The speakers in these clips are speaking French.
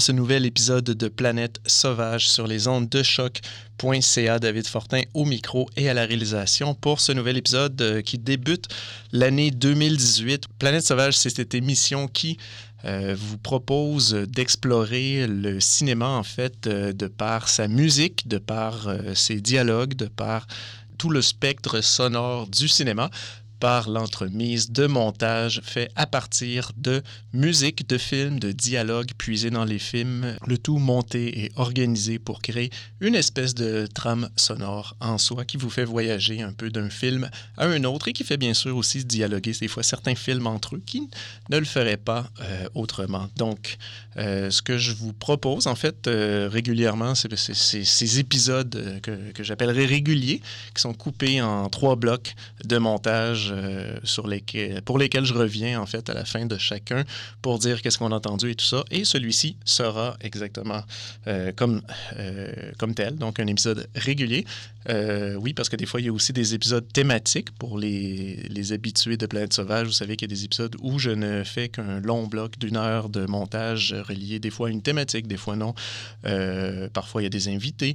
Ce nouvel épisode de Planète Sauvage sur les ondes de choc.ca. David Fortin au micro et à la réalisation pour ce nouvel épisode euh, qui débute l'année 2018. Planète Sauvage, c'est cette émission qui euh, vous propose d'explorer le cinéma en fait euh, de par sa musique, de par ses dialogues, de par tout le spectre sonore du cinéma par l'entremise de montage fait à partir de musique, de films, de dialogues puisés dans les films, le tout monté et organisé pour créer une espèce de trame sonore en soi qui vous fait voyager un peu d'un film à un autre et qui fait bien sûr aussi dialoguer des fois certains films entre eux qui ne le feraient pas euh, autrement. Donc, euh, ce que je vous propose en fait euh, régulièrement, c'est ces épisodes que, que j'appellerais réguliers, qui sont coupés en trois blocs de montage euh, pour lesquels je reviens en fait à la fin de chacun pour dire qu'est-ce qu'on a entendu et tout ça. Et celui-ci sera exactement euh, comme, euh, comme tel, donc un épisode régulier. oui, parce que des fois, il y a aussi des épisodes thématiques pour les, les habitués de Planète Sauvage. Vous savez qu'il y a des épisodes où je ne fais qu'un long bloc d'une heure de montage relié des fois à une thématique, des fois non. parfois, il y a des invités.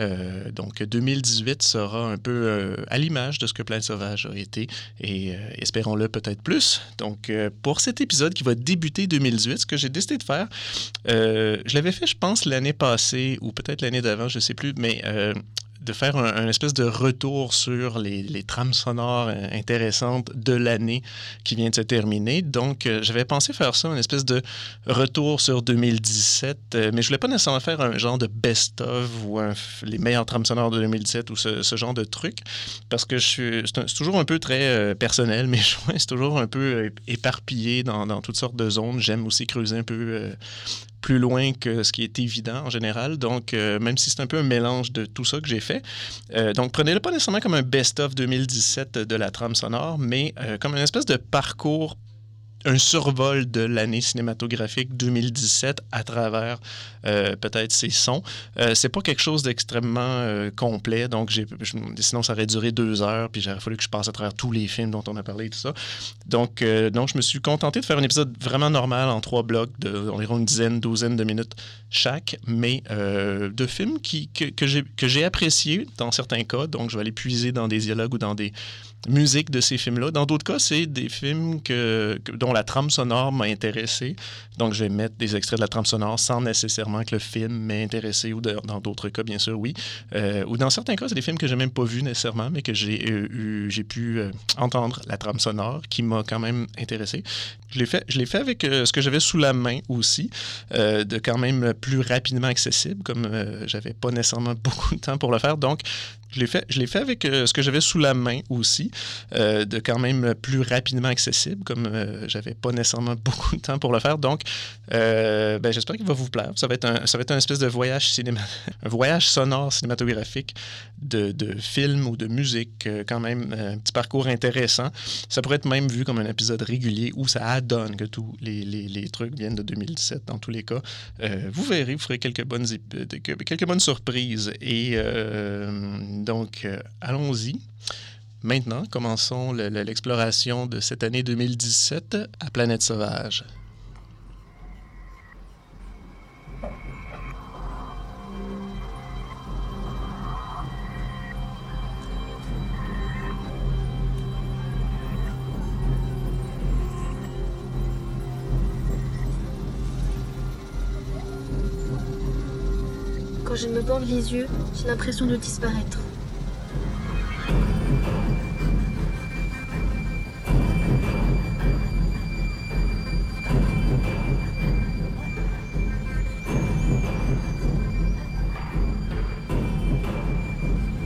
Euh, donc 2018 sera un peu euh, à l'image de ce que Planète Sauvage a été et euh, espérons-le peut-être plus. Donc pour cet épisode qui va débuter 2018, ce que j'ai décidé de faire, je l'avais fait je pense l'année passée ou peut-être l'année d'avant, je ne sais plus, mais de faire un, espèce de retour sur les, les trames sonores euh, intéressantes de l'année qui vient de se terminer. Donc, euh, j'avais pensé faire ça, une espèce de retour sur 2017, euh, mais je voulais pas nécessairement faire un genre de best-of ou les meilleures trames sonores de 2017 ou ce, genre de truc, parce que c'est, toujours un peu très personnel, mais c'est toujours un peu éparpillé dans, toutes sortes de zones. J'aime aussi creuser un peu plus loin que ce qui est évident en général. Donc, euh, même si c'est un peu un mélange de tout ça que j'ai fait. Euh, donc, prenez-le pas nécessairement comme un best-of 2017 de la trame sonore, mais euh, comme une espèce de parcours un survol de l'année cinématographique 2017 à travers euh, peut-être ces sons. Euh, c'est pas quelque chose d'extrêmement euh, complet, donc sinon ça aurait duré deux heures, puis j'aurais fallu que je passe à travers tous les films dont on a parlé et tout ça. Donc, donc je me suis contenté de faire un épisode vraiment normal en trois blocs d'environ une dizaine, douzaine de minutes chaque, mais de films qui, que, que j'ai appréciés dans certains cas, donc je vais aller puiser dans des dialogues ou dans des musique de ces films-là. Dans d'autres cas, c'est des films dont la trame sonore m'a intéressé. Donc, je vais mettre des extraits de la trame sonore sans nécessairement que le film m'ait intéressé, ou dans d'autres cas, bien sûr, oui. Euh, ou dans certains cas, c'est des films que j'ai même pas vus nécessairement, mais que j'ai euh, pu euh, entendre la trame sonore qui m'a quand même intéressé. Je l'ai fait, je l'ai fait avec ce que j'avais sous la main aussi, de quand même plus rapidement accessible, comme j'avais pas nécessairement beaucoup de temps pour le faire. Donc, je l'ai fait, je l'ai fait avec euh, ce que j'avais sous la main aussi, euh, de quand même plus rapidement accessible, comme euh, j'avais pas nécessairement beaucoup de temps pour le faire. Donc, ben, j'espère qu'il va vous plaire. Ça va être un, ça va être un espèce de voyage cinéma, un voyage sonore cinématographique de, de film ou de musique, quand même un petit parcours intéressant. Ça pourrait être même vu comme un épisode régulier où ça adonne que tous les, les, les trucs viennent de 2017 dans tous les cas. vous verrez, vous ferez quelques bonnes, quelques bonnes surprises et donc, euh, allons-y. Maintenant, commençons l'exploration de cette année 2017 à Planète Sauvage. Quand je me bande les yeux, j'ai l'impression de disparaître.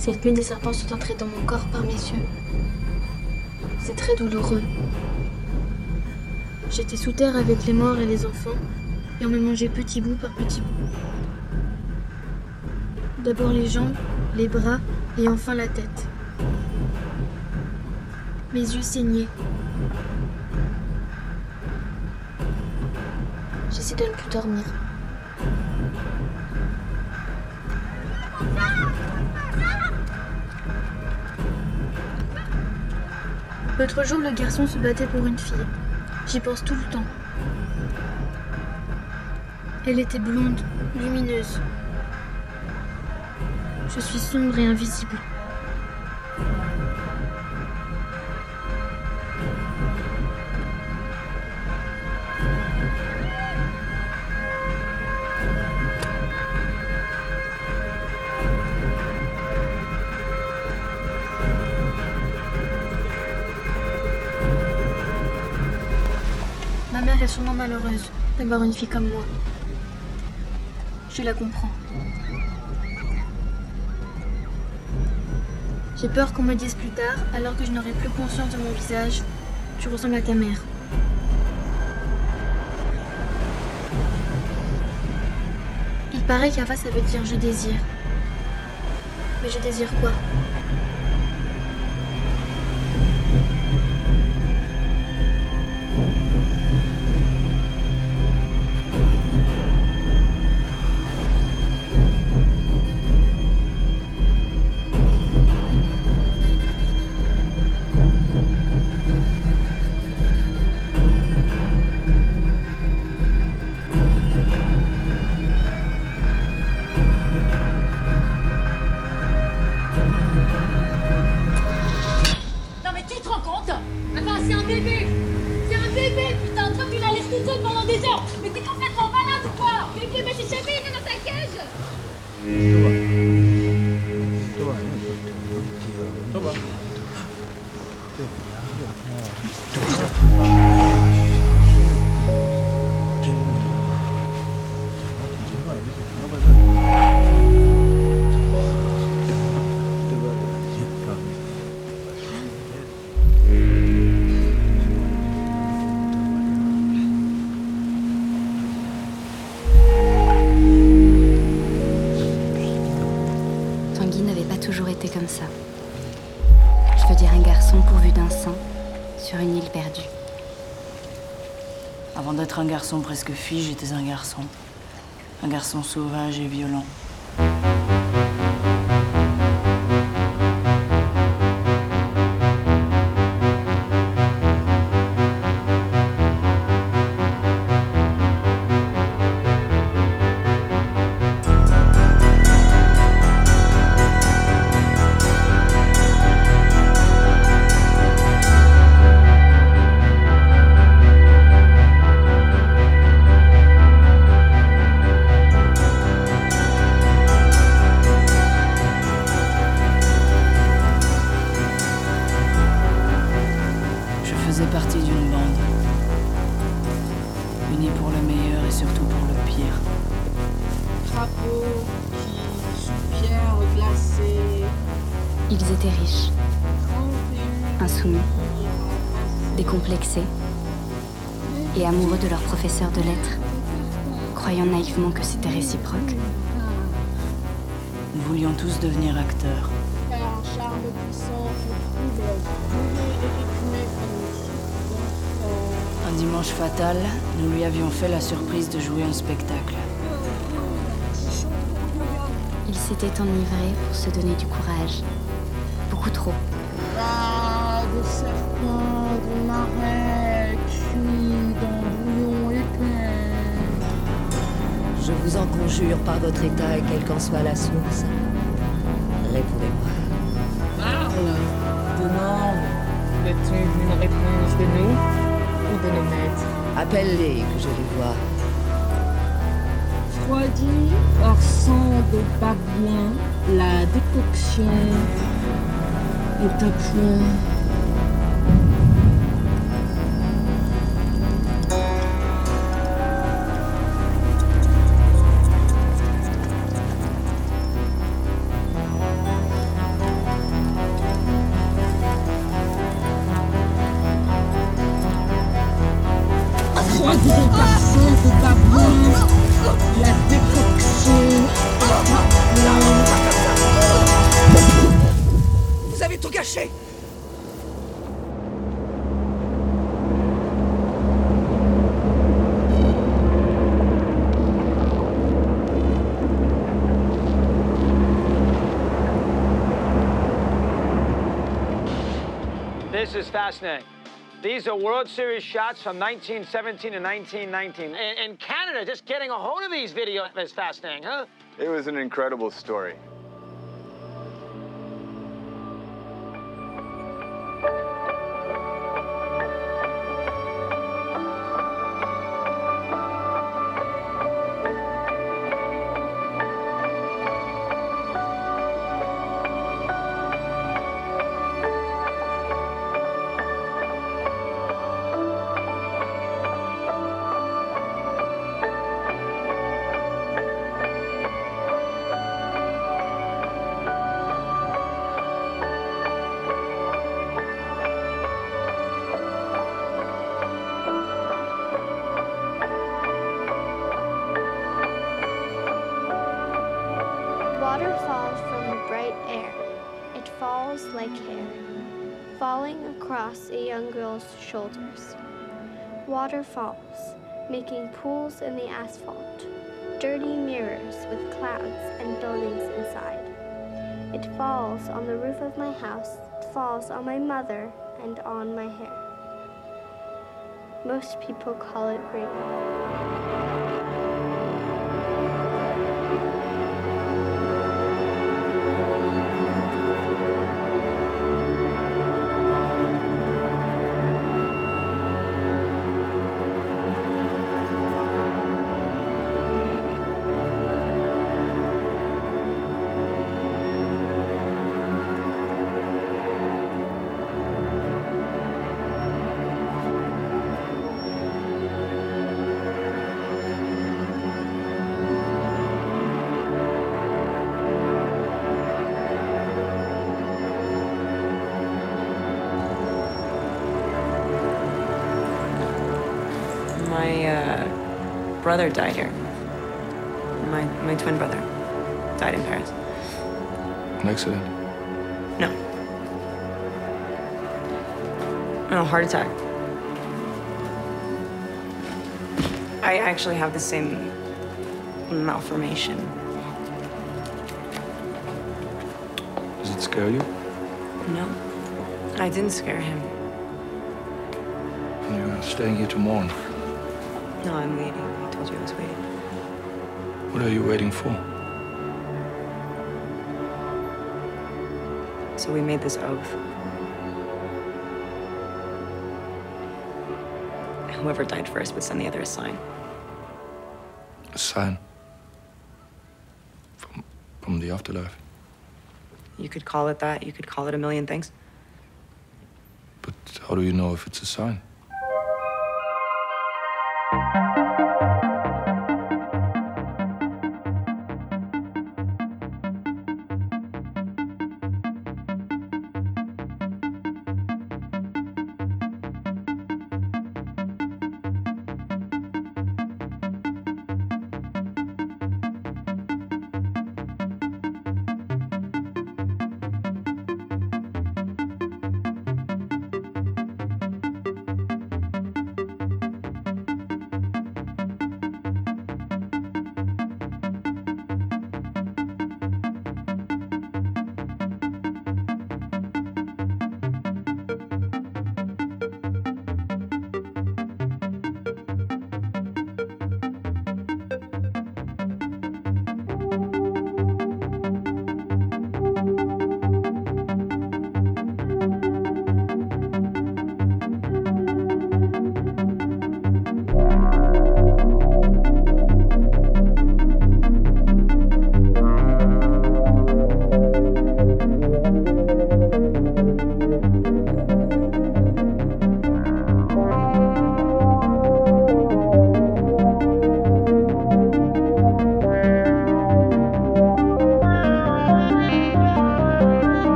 Cette nuit, des serpents sont entrés dans mon corps par mes yeux. C'est très douloureux. J'étais sous terre avec les morts et les enfants, et on me mangeait petit bout par petit bout. D'abord les jambes, les bras et enfin la tête. Mes yeux saignaient. J'essaie de ne plus dormir. L'autre jour, le garçon se battait pour une fille. J'y pense tout le temps. Elle était blonde, lumineuse. Je suis sombre et invisible. Malheureuse d'avoir une fille comme moi. Je la comprends. J'ai peur qu'on me dise plus tard, alors que je n'aurai plus conscience de mon visage, tu ressembles à ta mère. Il paraît qu'Ava ça veut dire je désire. Mais je désire quoi? Un garçon presque fille, j'étais un garçon. Un garçon sauvage et violent. Un charme puissant dimanche fatal, nous lui avions fait la surprise de jouer un spectacle. Ils s'étaient enivrés pour se donner du courage. Beaucoup trop. Ah, de serpents, de marais, cuits dans bouillon épais. Je vous en conjure par votre état et quelle qu'en soit la source. Une réponse de nous ou de nos maîtres? Appelle-les que je les vois. Froidi hors sang de babouin, la décoction est à point. Fascinating. These are World Series shots from 1917 and 1919. And, and Canada, just getting a hold of these videos is fascinating, huh? It was an incredible story. Across a young girl's shoulders. Water falls, making pools in the asphalt, dirty mirrors with clouds and buildings inside. It falls on the roof of my house, it falls on my mother and on my hair. Most people call it rain. My brother died here. My, my twin brother died in Paris. An accident? No. No, heart attack. I actually have the same malformation. Does it scare you? No. I didn't scare him. You're staying here to mourn. No, I'm waiting. Told you I was waiting. What are you waiting for? So we made this oath. Whoever died first would send the other a sign. A sign? From, from the afterlife? You could call it that. You could call it a million things. But how do you know if it's a sign?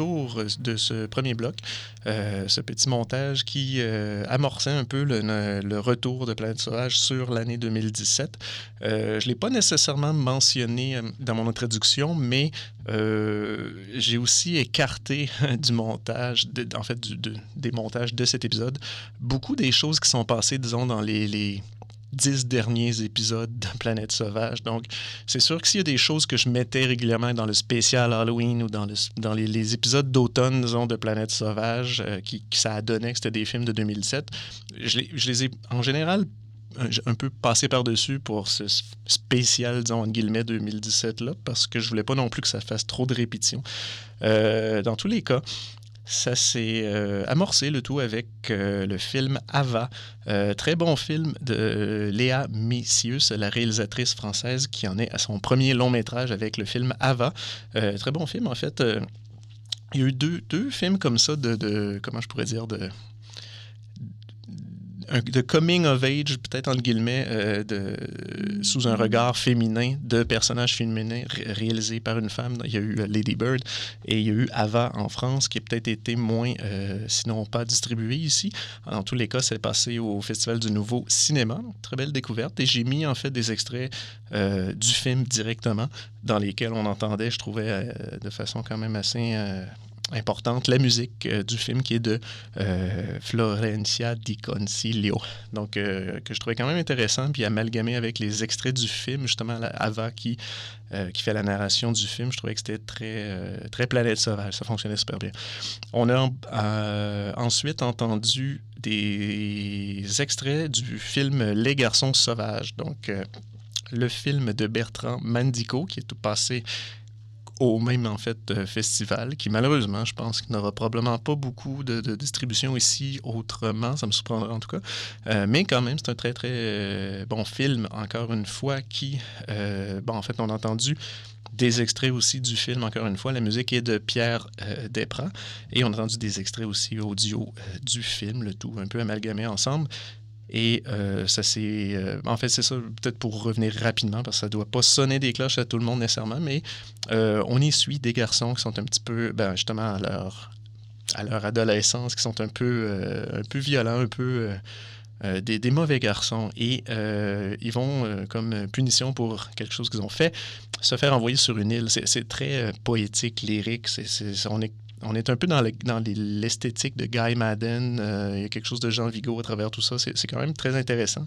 Est de ce premier bloc, euh, ce petit montage qui euh, amorçait un peu le, retour de Planète Sauvage sur l'année 2017. Euh, je ne l'ai pas nécessairement mentionné euh, dans mon introduction, mais euh, j'ai aussi écarté du montage, en fait, de, des montages de cet épisode, beaucoup des choses qui sont passées, disons, dans les dix derniers épisodes de Planète Sauvage. Donc, c'est sûr que s'il y a des choses que je mettais régulièrement dans le spécial Halloween ou dans, le, dans les, épisodes d'automne, disons, de Planète Sauvage, euh, qui, qui, ça a donné que c'était des films de 2007, je les, ai en général un, un peu passé par-dessus pour ce spécial, disons, entre guillemets, 2017-là, parce que je voulais pas non plus que ça fasse trop de répétitions. Euh, dans tous les cas, ça s'est euh, amorcé le tout avec euh, le film Ava, euh, très bon film de Léa Messius, la réalisatrice française qui en est à son premier long métrage avec le film Ava. très bon film en fait. il y a eu deux, deux films comme ça de, de comment je pourrais dire de de coming of age, peut-être entre guillemets, euh, sous un regard féminin, de personnages féminins ré réalisés par une femme. Il y a eu Lady Bird et il y a eu Ava en France, qui a peut-être été moins, euh, sinon pas distribué ici. En tous les cas, c'est passé au Festival du Nouveau Cinéma. Très belle découverte. Et j'ai mis en fait des extraits euh, du film directement, dans lesquels on entendait, je trouvais, euh, de façon quand même assez importante, la musique euh, du film qui est de euh, Florencia Di Concilio. Donc, euh, que je trouvais quand même intéressant, puis amalgamé avec les extraits du film, justement, Ava qui, qui fait la narration du film, je trouvais que c'était très, très planète sauvage. Ça fonctionnait super bien. On a ensuite entendu des extraits du film Les garçons sauvages. Donc, le film de Bertrand Mandico, qui est tout passé au même en fait euh, festival, qui malheureusement, je pense qu'il n'aura probablement pas beaucoup de, distribution ici autrement, ça me surprendra en tout cas. Euh, mais quand même, c'est un très très euh, bon film, encore une fois, qui, bon, en fait, on a entendu des extraits aussi du film, encore une fois. La musique est de Pierre euh, Desprats et on a entendu des extraits aussi audio du film, le tout un peu amalgamé ensemble. Et euh, ça c'est... Euh, en fait, c'est ça, peut-être pour revenir rapidement, parce que ça ne doit pas sonner des cloches à tout le monde nécessairement, mais euh, on y suit des garçons qui sont un petit peu, ben, justement, à leur, à leur adolescence, qui sont un peu, un peu violents, un peu... Des, des, mauvais garçons et ils vont, comme punition pour quelque chose qu'ils ont fait, se faire envoyer sur une île. C'est très poétique, lyrique. C est, on est on est un peu dans l'esthétique de Guy Madden. Euh, il y a quelque chose de Jean Vigo à travers tout ça. C'est quand même très intéressant.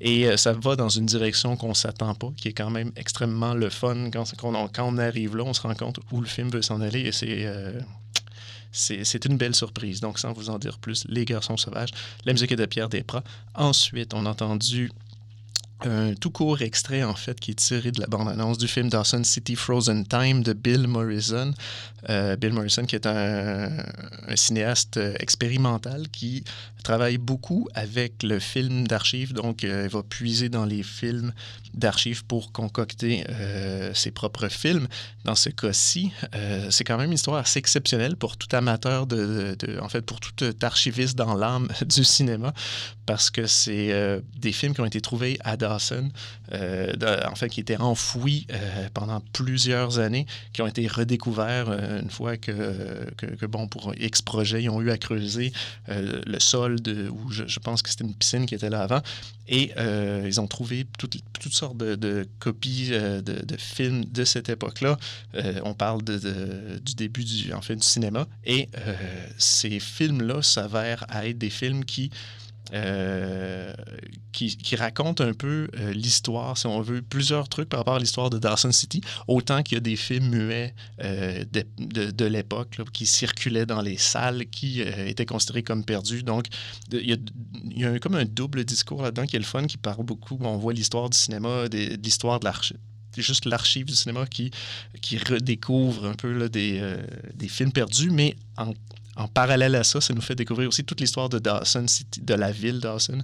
Et euh, ça va dans une direction qu'on ne s'attend pas, qui est quand même extrêmement le fun. Quand, on, arrive là, on se rend compte où le film veut s'en aller. Et c'est. Euh, c'est une belle surprise. Donc, sans vous en dire plus, Les Garçons Sauvages, la musique est de Pierre Desprats. Ensuite, on a entendu un tout court extrait, en fait, qui est tiré de la bande-annonce du film Dawson City Frozen Time de Bill Morrison. Euh, Bill Morrison, qui est un, cinéaste expérimental qui travaille beaucoup avec le film d'archives. Donc, euh, il va puiser dans les films d'archives pour concocter euh, ses propres films. Dans ce cas-ci, euh, c'est quand même une histoire assez exceptionnelle pour tout amateur de, en fait, pour tout archiviste dans l'âme du cinéma, parce que c'est euh, des films qui ont été trouvés à Dawson, euh, en fait, qui étaient enfouis euh, pendant plusieurs années, qui ont été redécouverts une fois que, que, bon, pour X projets, ils ont eu à creuser le sol de, où je, pense que c'était une piscine qui était là avant, et ils ont trouvé toutes, toutes sortes de, copies de, de, films de cette époque-là. on parle de, du début du, en fait, du cinéma, et ces films-là s'avèrent à être des films qui euh, qui, raconte un peu euh, l'histoire, si on veut, plusieurs trucs par rapport à l'histoire de Dawson City, autant qu'il y a des films muets euh, de, de, l'époque qui circulaient dans les salles, qui étaient considérés comme perdus. Donc, il y a, comme un double discours là-dedans qui est le fun, qui parle beaucoup. On voit l'histoire du cinéma, de, l'histoire de l'archive juste l'archive du cinéma qui, qui redécouvre un peu des, des films perdus, mais en, en parallèle à ça, ça nous fait découvrir aussi toute l'histoire de Dawson de la ville Dawson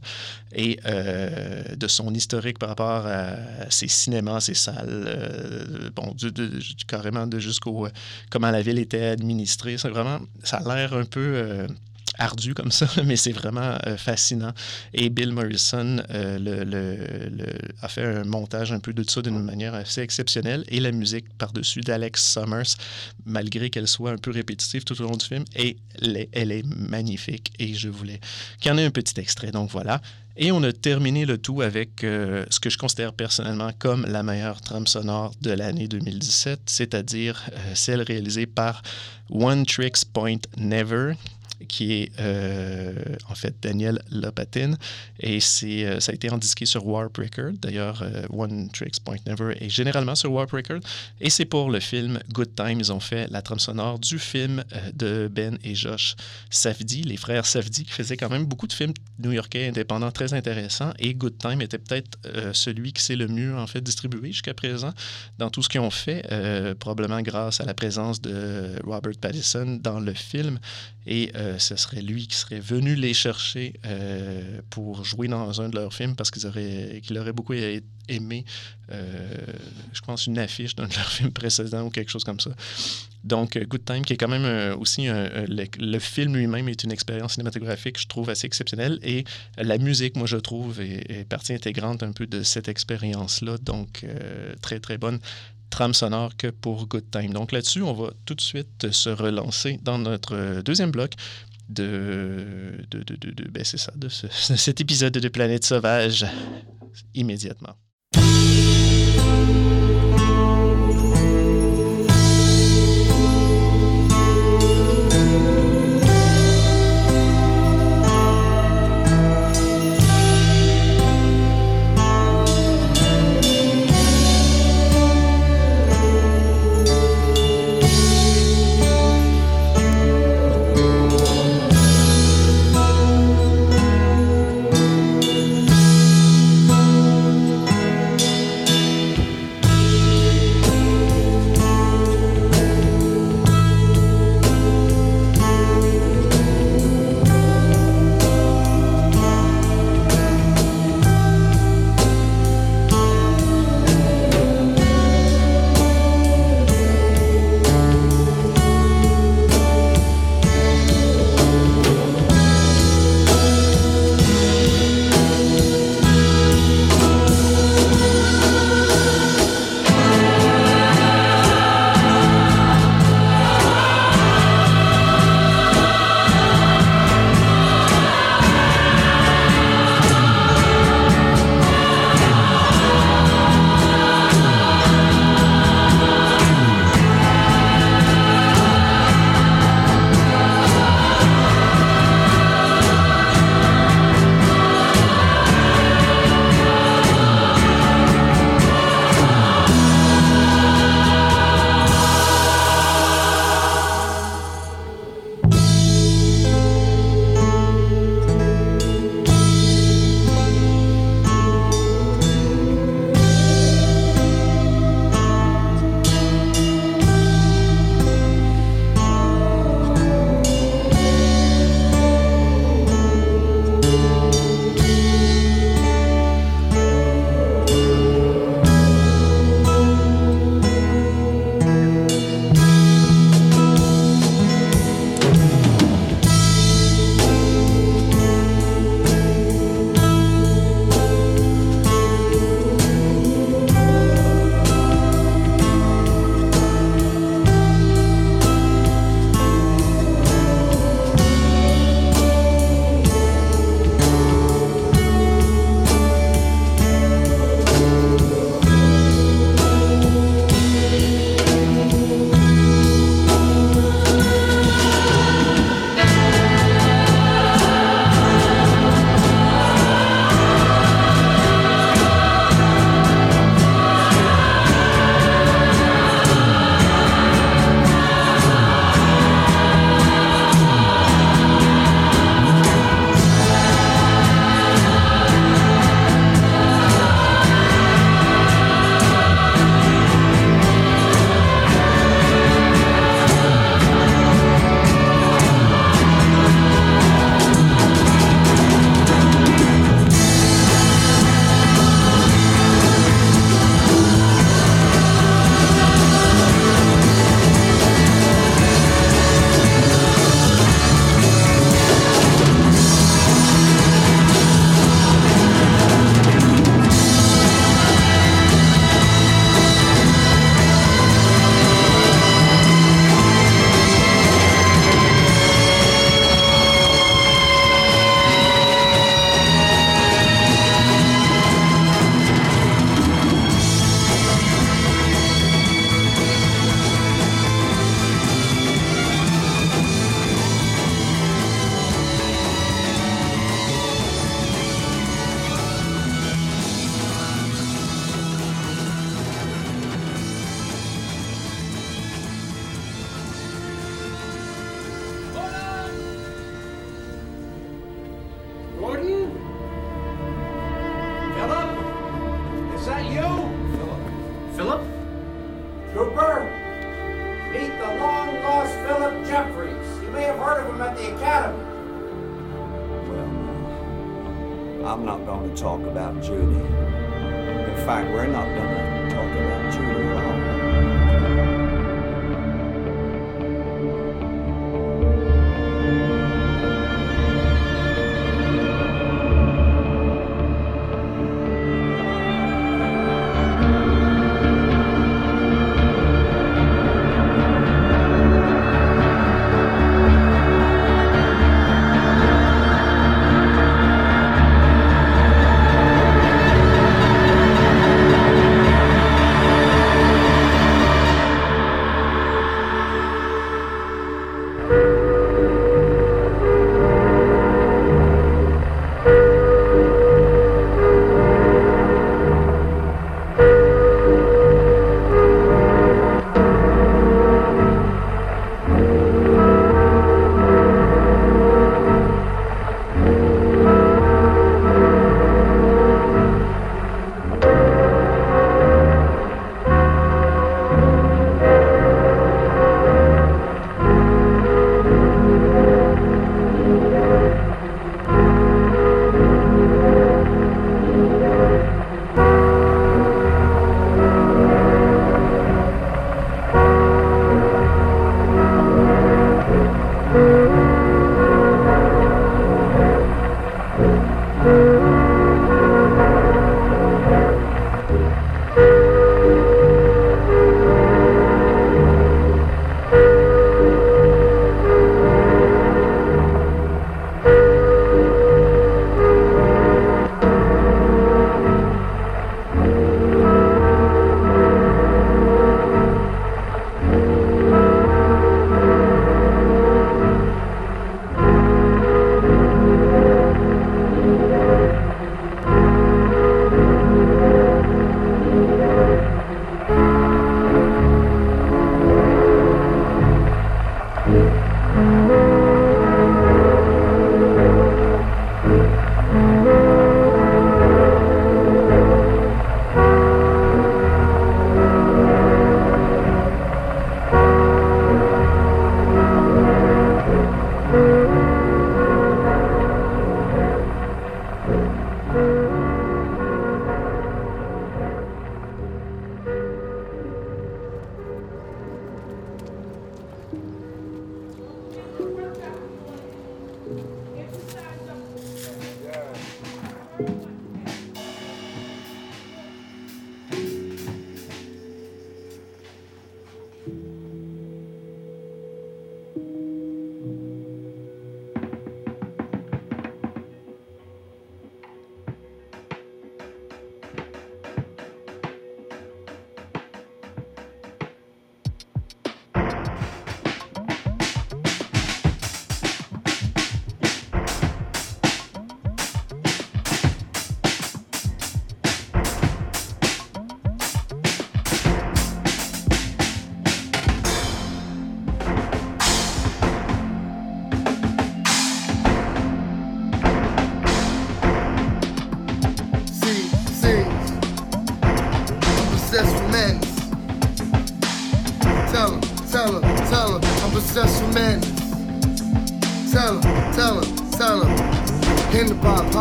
et euh, de son historique par rapport à ses cinémas, ses salles, euh, bon, du, carrément de jusqu'au euh, comment la ville était administrée. C'est vraiment, ça a l'air un peu ardu comme ça, mais c'est vraiment euh, fascinant. Et Bill Morrison euh, a fait un montage un peu de ça d'une manière assez exceptionnelle. Et la musique par-dessus d'Alex Summers, malgré qu'elle soit un peu répétitive tout au long du film, et elle est, magnifique. Et je voulais qu'il y en ait un petit extrait. Donc voilà. Et on a terminé le tout avec euh, ce que je considère personnellement comme la meilleure trame sonore de l'année 2017, c'est-à-dire celle réalisée par One Tricks Point Never, qui est euh, en fait Daniel Lopatin. Et c'est, euh, ça a été endisqué sur Warp Record. D'ailleurs, euh, One Tricks Point Never est généralement sur Warp Record. Et c'est pour le film Good Time. Ils ont fait la trame sonore du film de Ben et Josh Safdie, les frères Safdie, qui faisaient quand même beaucoup de films new-yorkais indépendants très intéressants. Et Good Time était peut-être celui qui s'est le mieux en fait distribué jusqu'à présent dans tout ce qu'ils ont fait, probablement grâce à la présence de Robert Pattinson dans le film. Et euh, ce serait lui qui serait venu les chercher euh, pour jouer dans un de leurs films parce qu'ils auraient, qu'il aurait beaucoup aimé, euh, je pense, une affiche d'un de leurs films précédents ou quelque chose comme ça. Donc, Good Time, qui est quand même aussi le, film lui-même est une expérience cinématographique, je trouve, assez exceptionnelle. Et la musique, moi, je trouve, est, partie intégrante un peu de cette expérience-là. Donc, très, très bonne trame sonore que pour Good Time. Donc là-dessus, on va tout de suite se relancer dans notre euh, deuxième bloc de, de, de, de- ben c'est ça, de cet épisode de Planète Sauvage immédiatement.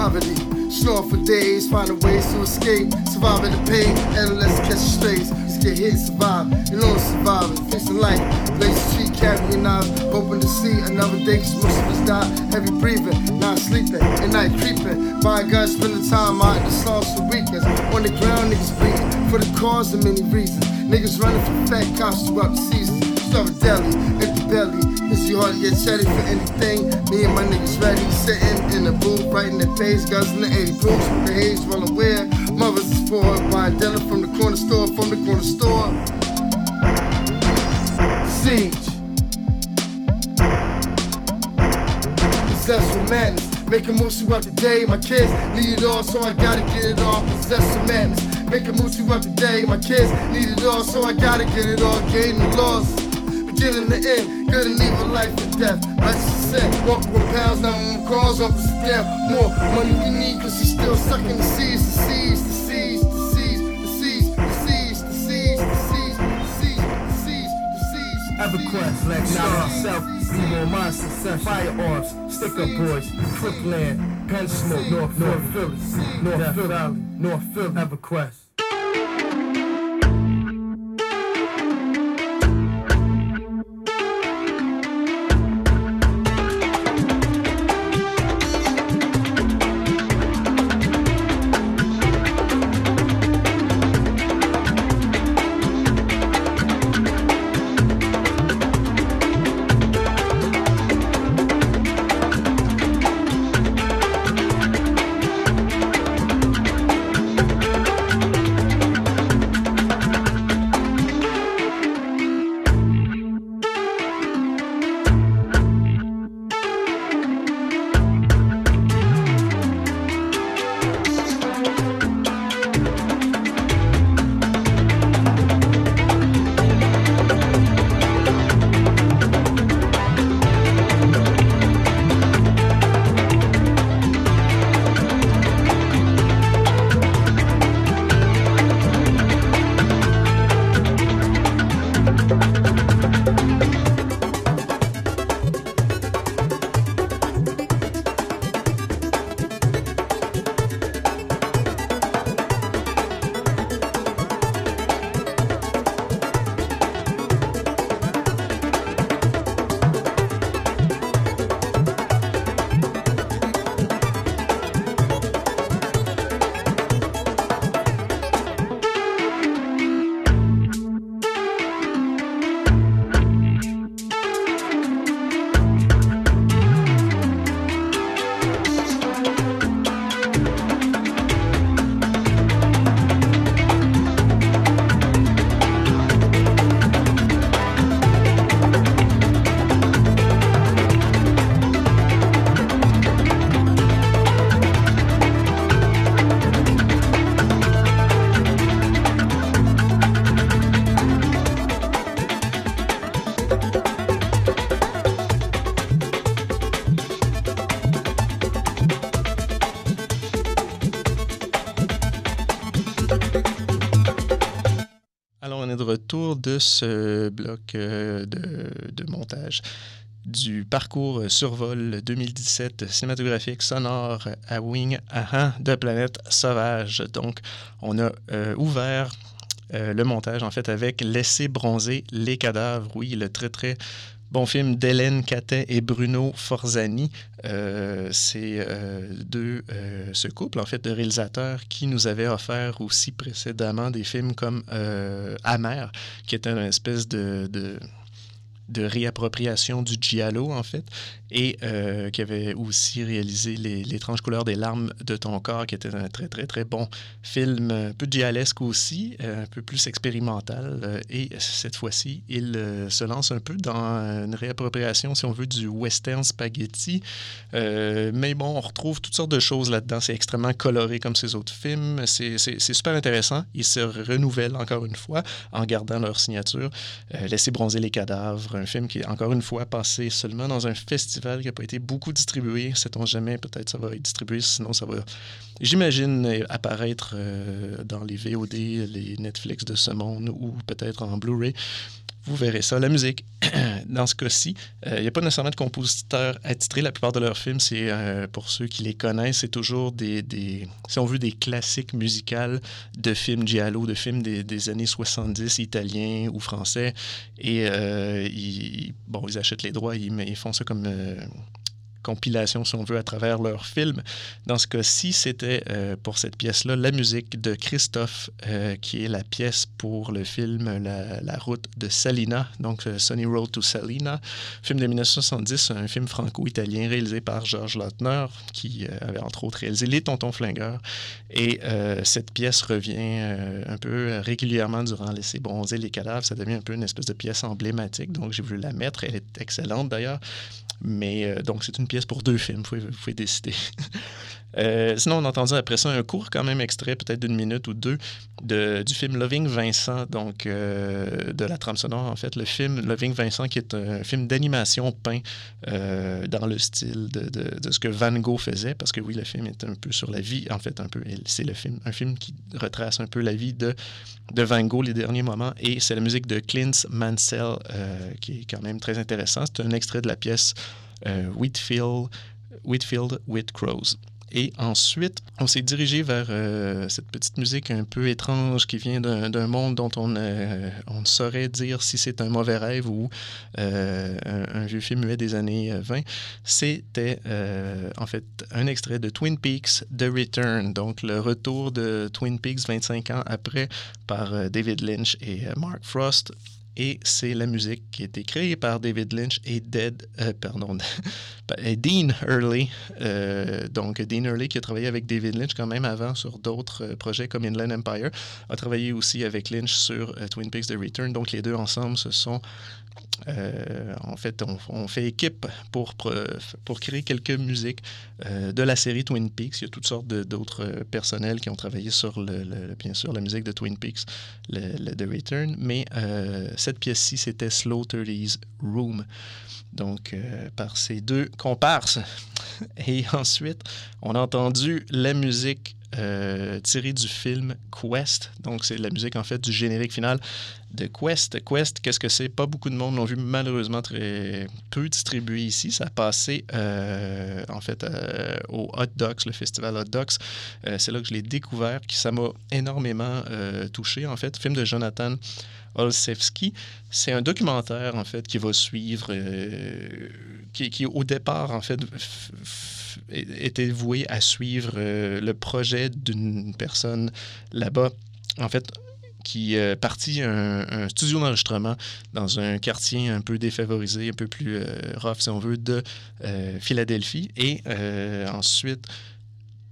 Poverty, snore for days, finding ways to escape, surviving the pain, adolescent catch strays. Just get hit, survive, and only surviving, facing life. Lace street, carrying knives, hoping to see another day, cause most of us die. Heavy breathing, not sleeping, at night creeping. Buying guns, spending time out in the slums for weekends. On the ground, niggas bleeding, for the cause of many reasons. Niggas running from fat cops throughout the season. Starve a deli, empty belly. You hard to get chatty for anything? Me and my niggas ready, sitting in the booth, writing the page, in the 80 boots with the haze rolling weird. Mothers is spoiled, buying dinner from the corner store, from the corner store. Siege. With madness. Making moves throughout the day. My kids need it all, so I gotta get it all. Possessed with madness. Making moves throughout the day. My kids need it all, so I gotta get it all. Gaining the loss. in the end. And evil, life and death. Like she said, walk with pounds, now my cars off the stamp. More money we need, cause she's still sucking the seeds, the seeds, the seeds, the seeds, the seeds, the seeds, the seeds, the seeds, the seeds, the seeds, the seeds. EverQuest, Lex, now myself, be more my success. Firearms, stick up boys, Crookland, gun smoke, North, North Philly, North Philly, North Philly, EverQuest. De ce bloc euh, de, montage du parcours survol 2017 cinématographique sonore à Wing Aha de Planète Sauvage. Donc, on a euh, ouvert euh, le montage en fait avec Laisser bronzer les cadavres. Oui, le très très Bon film d'Hélène Catet et Bruno Forzani. Euh, c'est euh, deux, euh, ce couple en fait de réalisateurs qui nous avait offert aussi précédemment des films comme Amer, qui était une espèce de, de de réappropriation du giallo, en fait, et euh, qui avait aussi réalisé L'étrange couleur des larmes de ton corps, qui était un très, très, très bon film, un peu gialesque aussi, euh, un peu plus expérimental. Euh, et cette fois-ci, il se lance un peu dans une réappropriation, si on veut, du western spaghetti. mais bon, on retrouve toutes sortes de choses là-dedans. C'est extrêmement coloré comme ces autres films. C'est super intéressant. Ils se renouvellent encore une fois en gardant leur signature. Laisser bronzer les cadavres, un film qui est encore une fois passé seulement dans un festival qui n'a pas été beaucoup distribué. Sait-on jamais, peut-être ça va être distribué, sinon ça va, j'imagine, apparaître euh, dans les VOD, les Netflix de ce monde ou peut-être en Blu-ray. Vous verrez ça. La musique, dans ce cas-ci, il euh, n'y a pas nécessairement de compositeur attitré. La plupart de leurs films, c'est euh, pour ceux qui les connaissent, c'est toujours des, si on veut, des classiques musicales de films giallo, de films des, années 70, italiens ou français. Et euh, ils, bon, ils achètent les droits, ils font ça comme compilation, si on veut, à travers leurs films. Dans ce cas-ci, c'était euh, pour cette pièce-là la musique de Christophe, euh, qui est la pièce pour le film La, route de Salina, donc euh, Sunny Road to Salina, film de 1970, un film franco-italien réalisé par Georges Lautner, qui avait entre autres réalisé Les Tontons Flingueurs. Et cette pièce revient un peu régulièrement durant Laisser bronzer les cadavres. Ça devient un peu une espèce de pièce emblématique, donc j'ai voulu la mettre. Elle est excellente d'ailleurs. Mais donc, c'est une pièce pour deux films, vous pouvez, décider. Euh, sinon, on a après ça un court quand même extrait, peut-être d'une minute ou deux, de, du film Loving Vincent, donc euh, de la trame sonore en fait. Le film Loving Vincent qui est un film d'animation peint euh, dans le style de, de- de ce que Van Gogh faisait, parce que oui, le film est un peu sur la vie, en fait un peu, c'est le film, un film qui retrace un peu la vie de, de Van Gogh les derniers moments, et c'est la musique de Clint Mansell qui est quand même très intéressant. C'est un extrait de la pièce Whitfield, Whitfield with Crows. Et ensuite, on s'est dirigé vers euh, cette petite musique un peu étrange qui vient d'un monde dont on, euh, on ne saurait dire si c'est un mauvais rêve ou euh, un, un vieux film muet des années euh, 20. C'était euh, en fait un extrait de Twin Peaks The Return, donc le retour de Twin Peaks 25 ans après par euh, David Lynch et euh, Mark Frost. Et c'est la musique qui a été créée par David Lynch et euh, Dean Hurley. Euh, donc, Dean Hurley, qui a travaillé avec David Lynch quand même avant sur d'autres euh, projets comme Inland Empire, a travaillé aussi avec Lynch sur Twin Peaks The Return. Donc, les deux ensemble se sont. Euh, en fait, on, fait équipe pour, pour, créer quelques musiques euh, de la série Twin Peaks. Il y a toutes sortes d'autres euh, personnels qui ont travaillé sur, le, bien sûr, la musique de Twin Peaks, le, The Return. Mais cette pièce-ci, c'était Slow 30s Room. Donc, par ces deux comparses. Et ensuite, on a entendu la musique euh, tirée du film Quest. Donc, c'est la musique, en fait, du générique final de Quest. Quest, qu'est-ce que c'est? Pas beaucoup de monde l'ont vu, malheureusement, très peu distribué ici. Ça a passé, euh, en fait, euh, au Hot Docs, le festival Hot Docs. C'est là que je l'ai découvert, qui ça m'a énormément touché, en fait. Film de Jonathan Olszewski. C'est un documentaire, en fait, qui va suivre, qui, qui, au départ, en fait, était voué à suivre euh, le projet d'une personne là-bas, en fait, qui euh, partit un, un studio d'enregistrement dans un quartier un peu défavorisé, un peu plus euh, rough, si on veut, de euh, Philadelphie. Et ensuite,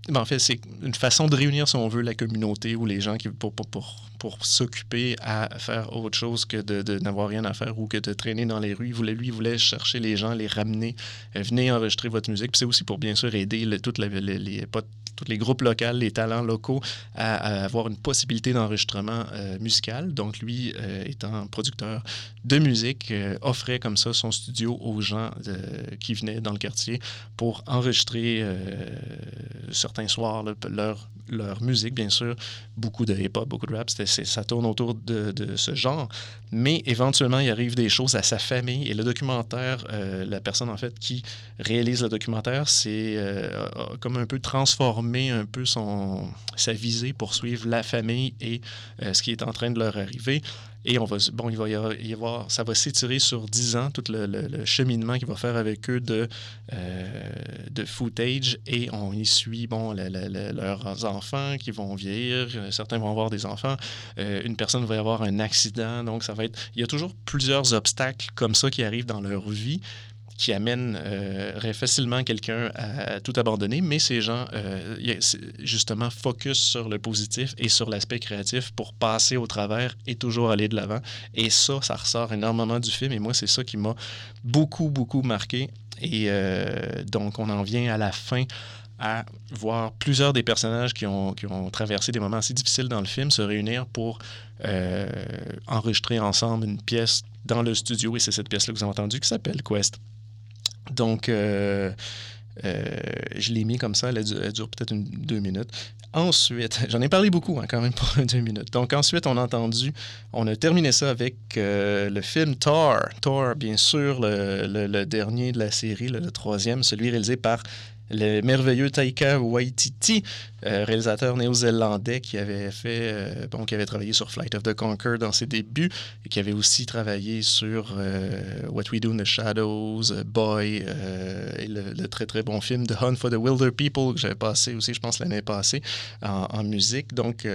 ben, en fait, c'est une façon de réunir, si on veut, la communauté ou les gens qui, pour, pour, pour, pour s'occuper à faire autre chose que de, n'avoir rien à faire ou que de traîner dans les rues. Voulait, lui, il voulait chercher les gens, les ramener, euh, venez enregistrer votre musique. C'est aussi pour, bien sûr, aider le, les, les- tous les groupes locaux, les talents locaux à, avoir une possibilité d'enregistrement euh, musical. Donc, lui, euh, étant producteur de musique, euh, offrait comme ça son studio aux gens qui venaient dans le quartier pour enregistrer certains soirs là, leur, leur musique, bien sûr. Beaucoup de hip-hop, beaucoup de rap, ça tourne autour de, ce genre. Mais éventuellement, il arrive des choses à sa famille. Et le documentaire, euh, la personne en fait qui réalise le documentaire, c'est euh, comme un peu transformé un peu son, sa visée pour suivre la famille et euh, ce qui est en train de leur arriver. Et on va, bon, il va y avoir, ça va s'étirer sur 10 ans, tout le, cheminement qu'il va faire avec eux de, euh, de footage. Et on y suit, bon, leurs enfants qui vont vieillir. Certains vont avoir des enfants. Euh, une personne va avoir un accident. Donc, ça va être. Il y a toujours plusieurs obstacles comme ça qui arrivent dans leur vie qui amèneraient euh, facilement quelqu'un à, tout abandonner, mais ces gens, euh, justement, focus sur le positif et sur l'aspect créatif pour passer au travers et toujours aller de l'avant. Et ça, ça ressort énormément du film, et moi, c'est ça qui m'a beaucoup, beaucoup marqué. Et euh, donc, on en vient à la fin à voir plusieurs des personnages qui ont, qui ont traversé des moments assez difficiles dans le film se réunir pour enregistrer ensemble une pièce dans le studio. Et c'est cette pièce-là que vous avez entendue qui s'appelle Quest. Donc, euh, euh, je l'ai mis comme ça, elle, dure peut-être deux minutes. Ensuite, j'en ai parlé beaucoup hein, quand même pour deux minutes. Donc ensuite, on a entendu, on a terminé ça avec euh, le film Thor. Thor, bien sûr, le, dernier de la série, le troisième, celui réalisé par le merveilleux Taika Waititi, euh, réalisateur néo-zélandais qui avait fait, euh, bon, qui avait travaillé sur Flight of the Conquer dans ses débuts et qui avait aussi travaillé sur euh, What We Do in the Shadows, Boy, et le, très très bon film The Hunt for the Wilder People que j'avais passé aussi, je pense, l'année passée en, musique. Donc,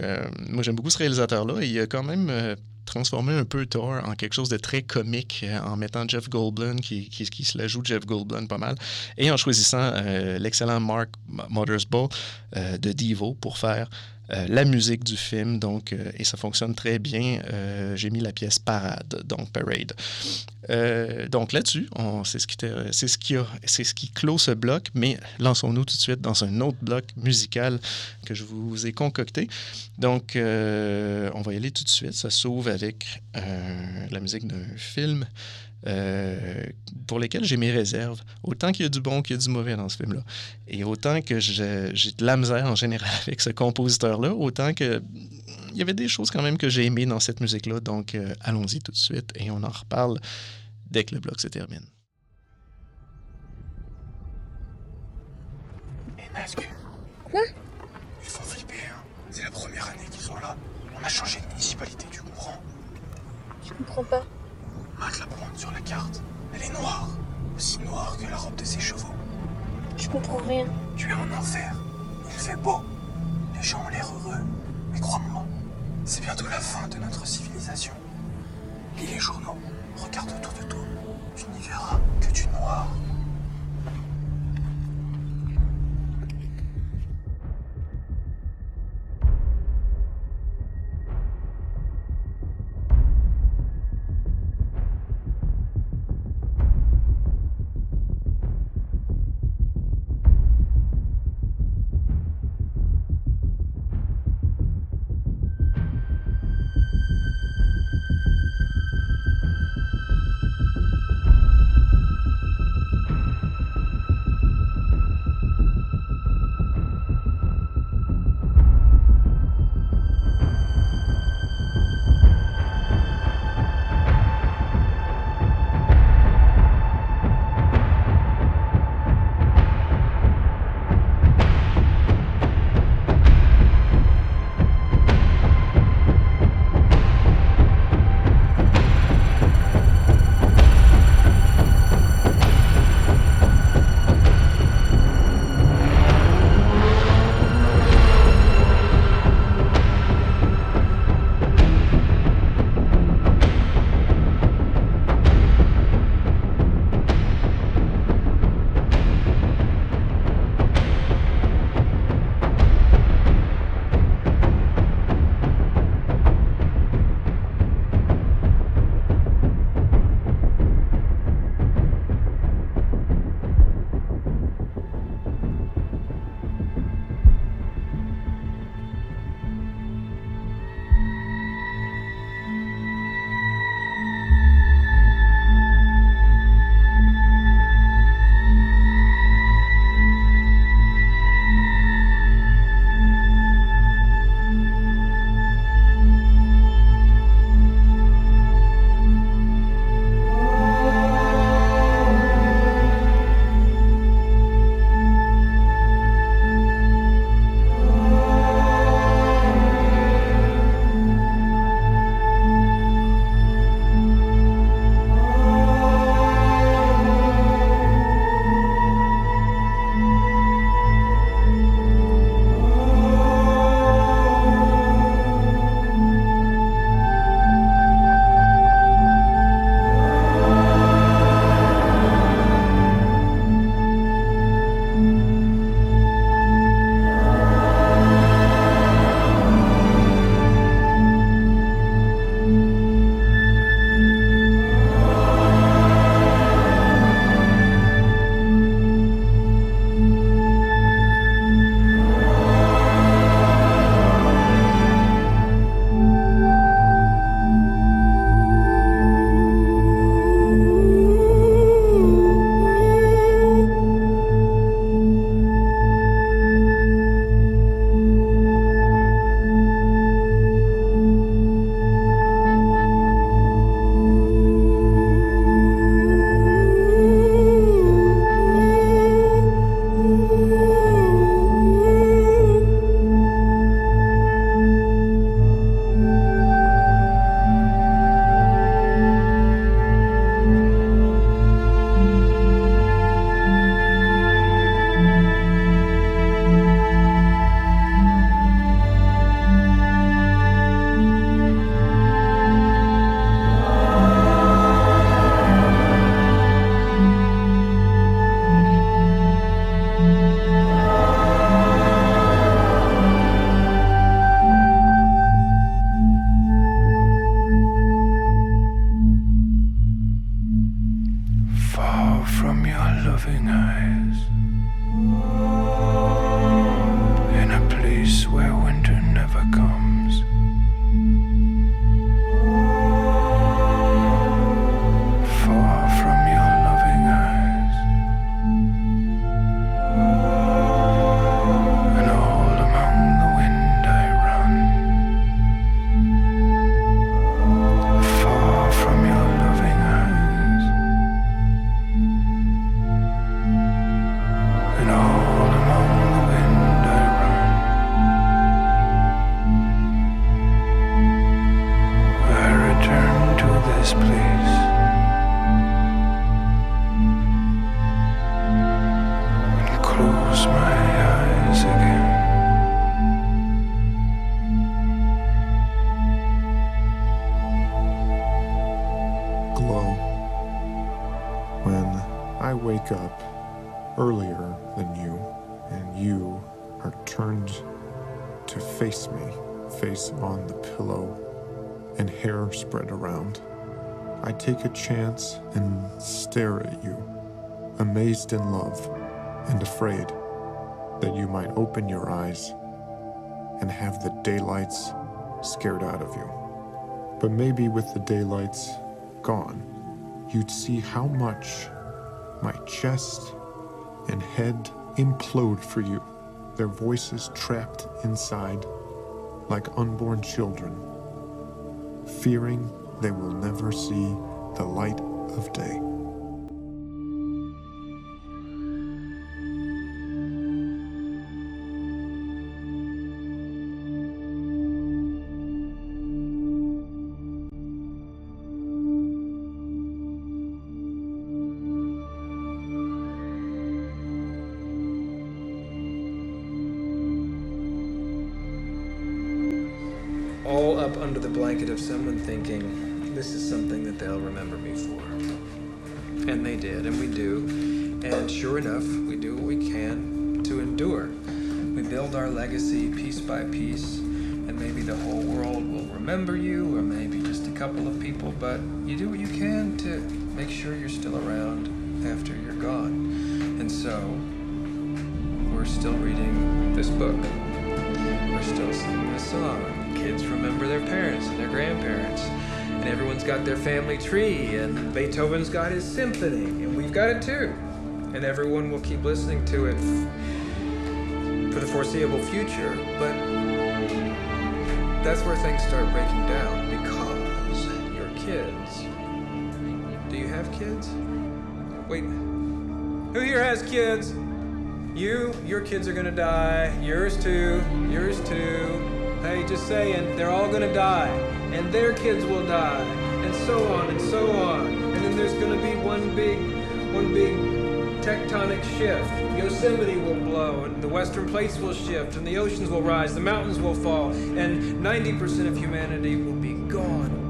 moi j'aime beaucoup ce réalisateur-là il a quand même transformé un peu Thor en quelque chose de très comique euh, en mettant Jeff Goldblum qui, se la joue Jeff Goldblum pas mal et en choisissant euh, l'excellent Mark Mothersbaugh euh, de Devo pour faire la musique du film, donc, euh, et ça fonctionne très bien. Euh, j'ai mis la pièce Parade, donc Parade. donc là-dessus, c'est ce, c'est ce, qui ce qui clôt ce bloc, mais lançons-nous tout de suite dans un autre bloc musical que je vous ai concocté. Donc, on va y aller tout de suite. Ça s'ouvre avec la musique d'un film euh, pour lesquels j'ai mes réserves. Autant qu'il y a du bon qu'il y a du mauvais dans ce film-là. Et autant que j'ai de la misère en général avec ce compositeur-là, autant que il y avait des choses quand même que j'ai aimées dans cette musique-là. Donc, euh, allons-y tout de suite et on en reparle dès que le bloc se termine. Et Quoi? Ils font flipper, hein. C'est la première année qu'ils sont là. On a changé de municipalité, tu comprends? Je comprends pas. Marque la pointe sur la carte. Elle est noire. Aussi noire que la robe de ses chevaux. Je comprends rien. Tu es en enfer. Il fait beau. Les gens ont l'air heureux. Mais crois-moi, c'est bientôt la fin de notre civilisation. Lis les journaux. Regarde autour de toi. Tu n'y verras que du noir. Chance and stare at you, amazed in love and afraid that you might open your eyes and have the daylights scared out of you. But maybe with the daylights gone, you'd see how much my chest and head implode for you, their voices trapped inside like unborn children, fearing they will never see the light of day. Tree, and Beethoven's got his symphony, and we've got it too. And everyone will keep listening to it for the foreseeable future. But that's where things start breaking down because your kids. Do you have kids? Wait, who here has kids? You, your kids are gonna die. Yours too. Yours too. Hey, just saying, they're all gonna die. And their kids will die. So on and so on. And then there's gonna be one big, one big tectonic shift. Yosemite will blow, and the western plates will shift, and the oceans will rise, the mountains will fall, and 90% of humanity will be gone.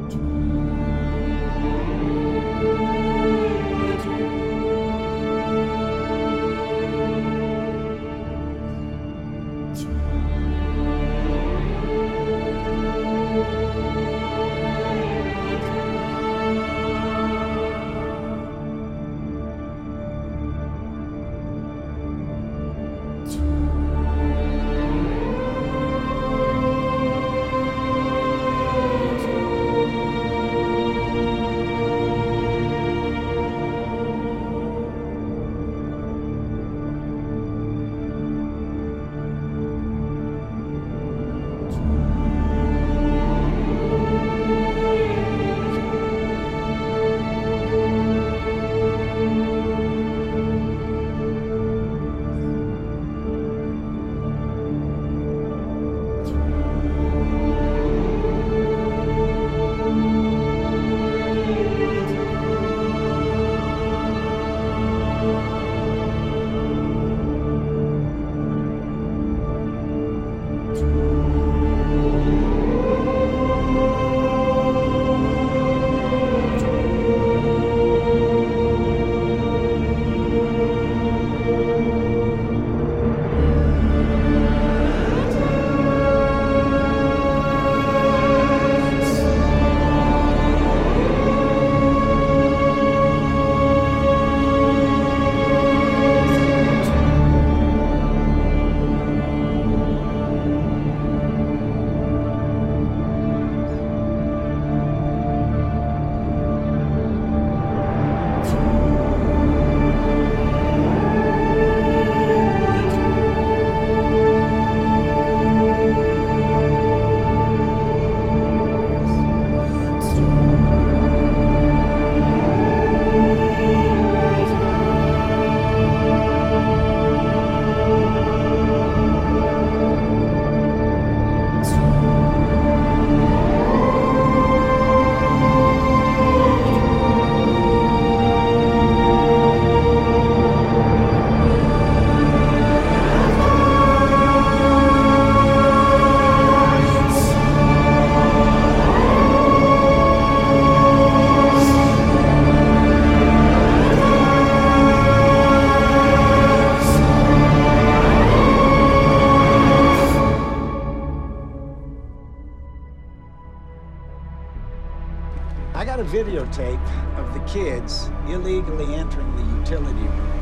Illegally entering the utility room.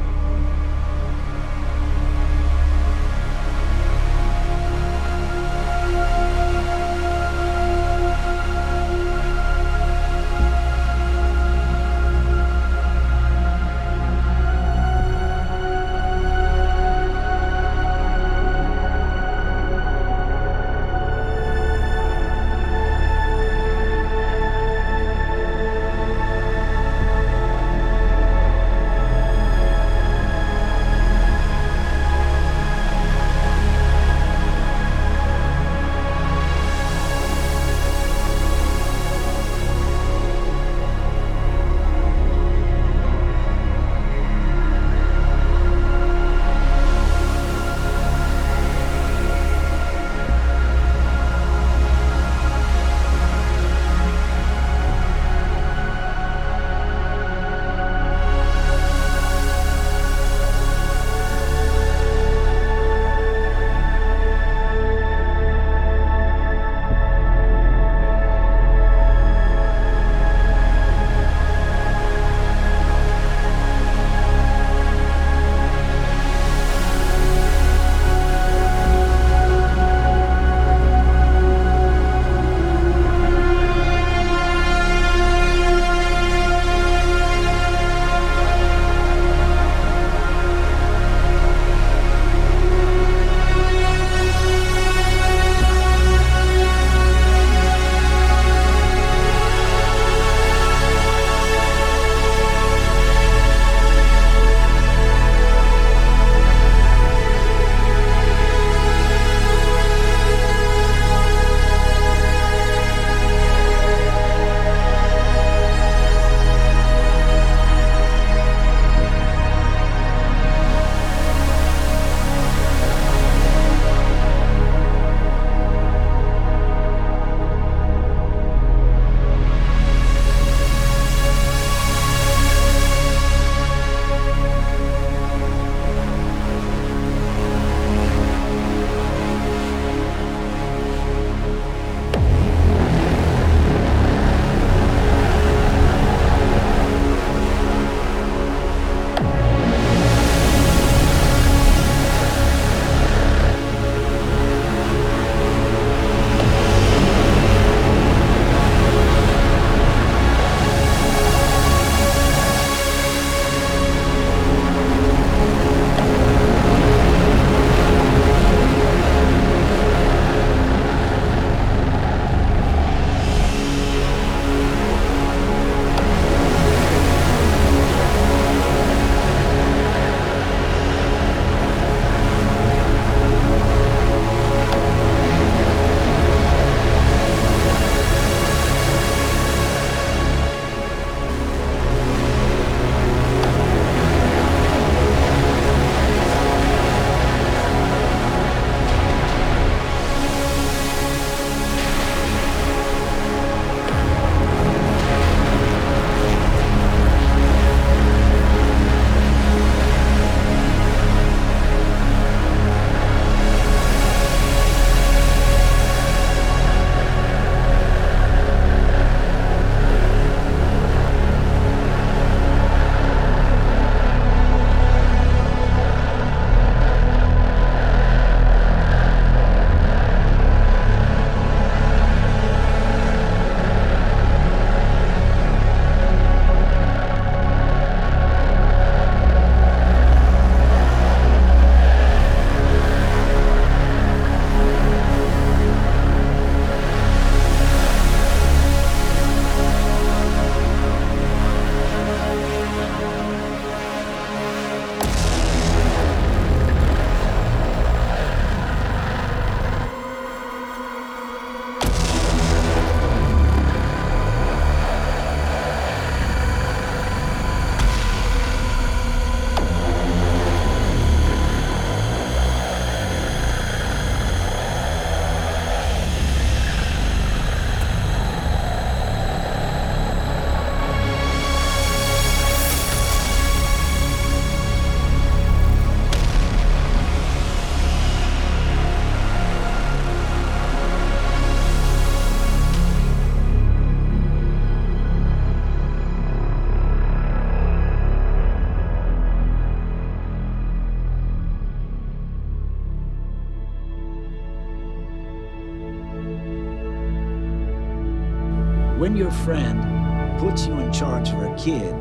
When your friend puts you in charge of a kid,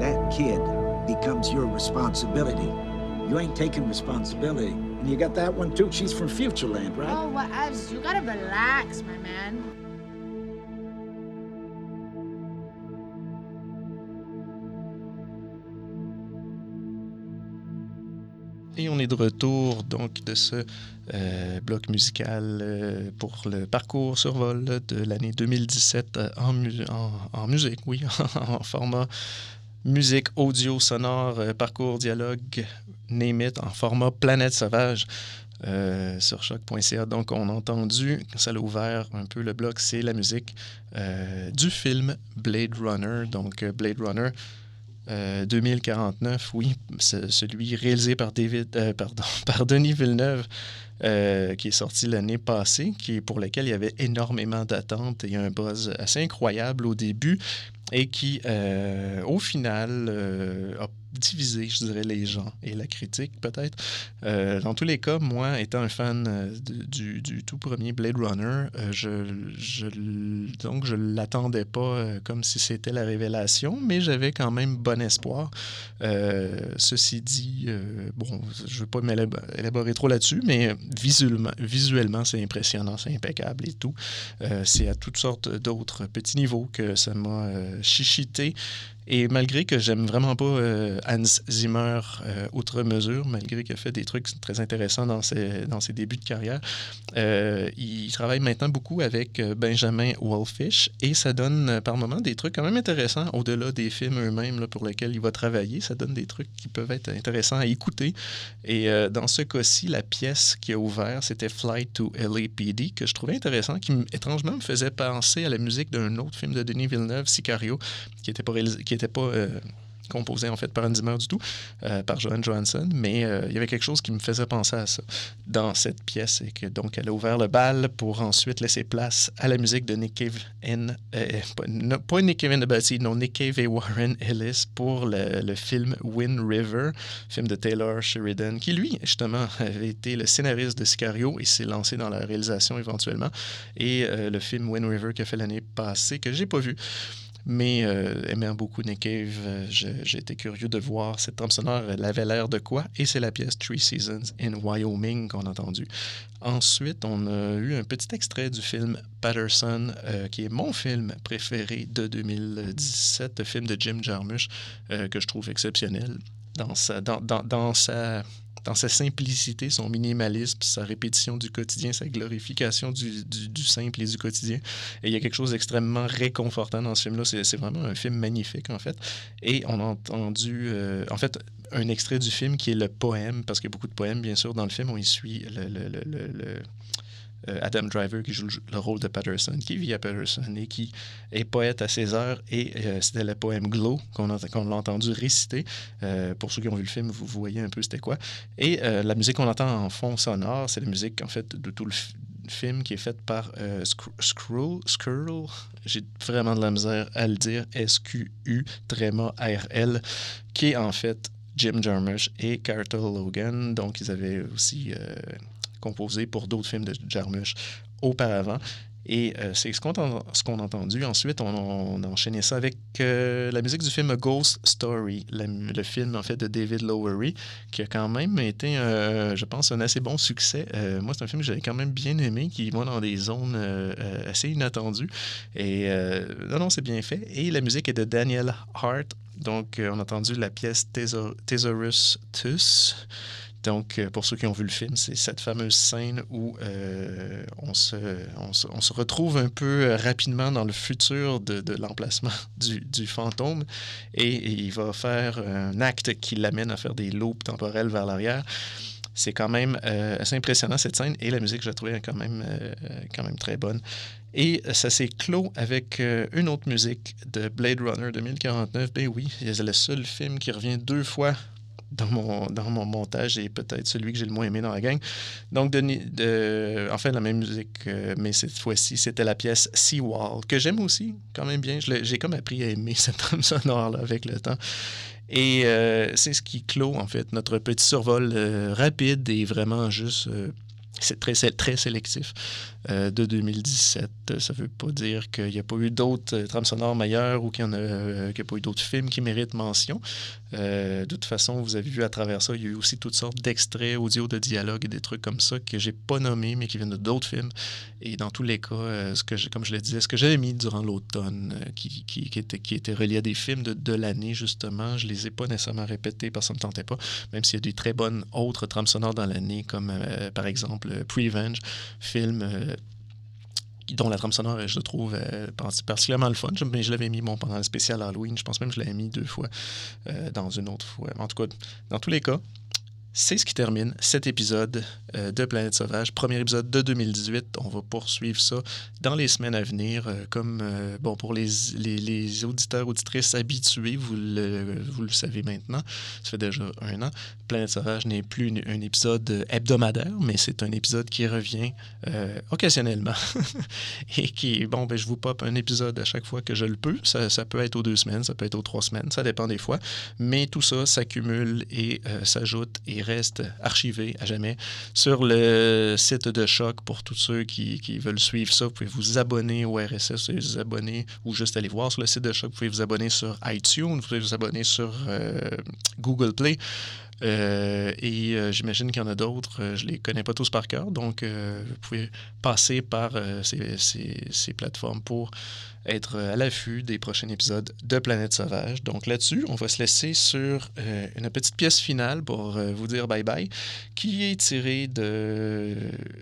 that kid becomes your responsibility. You ain't taking responsibility. And you got that one too. She's from Futureland, right? Oh, whatevs. You gotta relax, my man. On est de retour donc de ce euh, bloc musical euh, pour le parcours survol de l'année 2017 euh, en, en, musique, oui, en format musique audio sonore, parcours dialogue, name it, en format planète sauvage. sur choc.ca. Donc, on a entendu, ça l'a ouvert un peu le bloc, c'est la musique du film Blade Runner. Donc, Blade Runner, euh, 2049, oui, c'est celui réalisé par, David, euh, pardon, par Denis Villeneuve, euh, qui est sorti l'année passée, qui pour lequel il y avait énormément d'attentes et un buzz assez incroyable au début et qui, euh, au final, euh, a divisé, je dirais, les gens et la critique, peut-être. Euh, dans tous les cas, moi, étant un fan euh, du, tout premier Blade Runner, euh, je, je, donc je l'attendais pas euh, comme si c'était la révélation, mais j'avais quand même bon espoir. Ceci dit, bon, je ne veux pas m'élab- élaborer trop là-dessus, mais visuellement, visuellement c'est impressionnant, c'est impeccable et tout. C'est à toutes sortes d'autres petits niveaux que ça m'a chichité. Et malgré que j'aime vraiment pas euh, Hans Zimmer euh, outre mesure, malgré qu'il a fait des trucs très intéressants dans ses, dans ses débuts de carrière, euh, il travaille maintenant beaucoup avec Benjamin Wolfish et ça donne par moments des trucs quand même intéressants au-delà des films eux-mêmes pour lesquels il va travailler. Ça donne des trucs qui peuvent être intéressants à écouter. Et dans ce cas-ci, la pièce qui a ouvert, c'était Flight to LAPD, que je trouvais intéressant, qui étrangement me faisait penser à la musique d'un autre film de Denis Villeneuve, Sicario, qui n'était pas, réalisé- était pas euh, composé en fait par Hans Zimmer du tout, euh, par Johan Johansson, mais euh, il y avait quelque chose qui me faisait penser à ça dans cette pièce et que donc elle a ouvert le bal pour ensuite laisser place à la musique de Nick Cave and, pas, Nick Cave and the non Nick Cave et Warren Ellis pour le, film Wind River, film de Taylor Sheridan, qui lui justement avait été le scénariste de Sicario et s'est lancé dans la réalisation éventuellement, et le film Wind River qui a fait l'année passée que j'ai pas vu. Mais euh, aimant beaucoup Nick Cave, euh, j'ai été curieux de voir cette trame sonore. Elle avait l'air de quoi? Et c'est la pièce Three Seasons in Wyoming qu'on a entendue. Ensuite, on a eu un petit extrait du film Patterson, euh, qui est mon film préféré de 2017, le film de Jim Jarmusch, euh, que je trouve exceptionnel dans sa, dans, dans- dans sa, dans sa simplicité, son minimalisme, sa répétition du quotidien, sa glorification du, simple et du quotidien. Et il y a quelque chose d'extrêmement réconfortant dans ce film-là. C'est vraiment un film magnifique, en fait. Et on a entendu, euh, en fait, un extrait du film qui est le poème, parce qu'il y a beaucoup de poèmes, bien sûr, dans le film. On y suit le- le- le- le- Adam Driver qui joue le, le rôle de Patterson, qui vit à Patterson et qui est poète à ses heures. Et euh, c'était le poème Glow qu'on a, qu'on a entendu réciter. Euh, pour ceux qui ont vu le film, vous voyez un peu c'était quoi. Et euh, la musique qu'on entend en fond sonore, c'est la musique en fait de tout le fi- film qui est faite par euh, Skr- Skrull. Skrull? J'ai vraiment de la misère à le dire. S-Q-U, tréma R-L, qui est en fait Jim Jarmusch et Carter Logan. Donc, ils avaient aussi euh, composé pour d'autres films de Jarmusch auparavant. Et euh, c'est ce qu'on a, ce qu'on a entendu. Ensuite, on, on a enchaîné ça avec euh, la musique du film A Ghost Story, le film en fait de David Lowery, qui a quand même été, je pense, un assez bon succès. Euh, moi, c'est un film que j'avais quand même bien aimé, qui va dans des zones assez inattendues. Et non, non, c'est bien fait. Et la musique est de Daniel Hart. Donc, euh, on a entendu la pièce Thesaurus Tus. Donc, euh, pour ceux qui ont vu le film, c'est cette fameuse scène où euh, on, se, retrouve un peu rapidement dans le futur de, l'emplacement du, fantôme et, et il va faire un acte qui l'amène à faire des loops temporels vers l'arrière. C'est quand même euh, assez impressionnant cette scène et la musique, je la trouvais quand même, euh, quand même très bonne. Et ça s'est clos avec euh, une autre musique de Blade Runner 2049. Ben oui, c'est le seul film qui revient deux fois dans mon, dans mon montage et peut-être celui que j'ai le moins aimé dans la gang. Donc, de, de, en fait, la même musique, mais cette fois-ci, c'était la pièce Seawall, que j'aime aussi, quand même bien. J'ai comme appris à aimer cette trame sonore-là avec le temps. Et euh, c'est ce qui clôt, en fait, notre petit survol euh, rapide et vraiment juste euh, c'est très, très sélectif de 2017. Ça ne veut pas dire qu'il n'y a pas eu d'autres trames sonores meilleures ou qu'il n'y a, pas eu d'autres films qui méritent mention. De toute façon, vous avez vu à travers ça, il y a eu aussi toutes sortes d'extraits audio, de dialogues et des trucs comme ça que j'ai pas nommés, mais qui viennent d'autres films. Et dans tous les cas, ce que comme je le disais, ce que j'avais mis durant l'automne, qui, qui, qui, était, qui était relié à des films de, de l'année, justement, je les ai pas nécessairement répétés parce que ça me tentait pas, même s'il y a des très bonnes autres trames sonores dans l'année, comme par exemple Prevenge, film euh, dont la trame sonore, je trouve euh, particulièrement le fun. Mais je l'avais mis bon, pendant le spécial Halloween. Je pense même que je l'avais mis deux fois euh, dans une autre fois. En tout cas, dans tous les cas, c'est ce qui termine cet épisode euh, de Planète Sauvage, premier épisode de 2018. On va poursuivre ça dans les semaines à venir. Euh, comme euh, bon pour les, les, auditeurs, auditrices habitués, vous le, vous le savez maintenant, ça fait déjà un an. Planète Sauvage n'est plus un épisode hebdomadaire, mais c'est un épisode qui revient occasionnellement et qui, bon, ben, je vous pop un épisode à chaque fois que je le peux. Ça, ça, peut être aux deux semaines, ça peut être aux trois semaines, ça dépend des fois, mais tout ça s'accumule et s'ajoute et reste archivé à jamais sur le site de Choc pour tous ceux qui, veulent suivre ça. Vous pouvez vous abonner au RSS, vous abonner ou juste aller voir sur le site de Choc. Vous pouvez vous abonner sur iTunes, vous pouvez vous abonner sur euh, Google Play. Euh, et euh, j'imagine qu'il y en a d'autres. je ne les connais pas tous par cœur. Donc, vous pouvez passer par ces, ces, plateformes pour être à l'affût des prochains épisodes de Planète Sauvage. Donc là-dessus, on va se laisser sur euh, une petite pièce finale pour euh, vous dire bye-bye, qui est tirée de,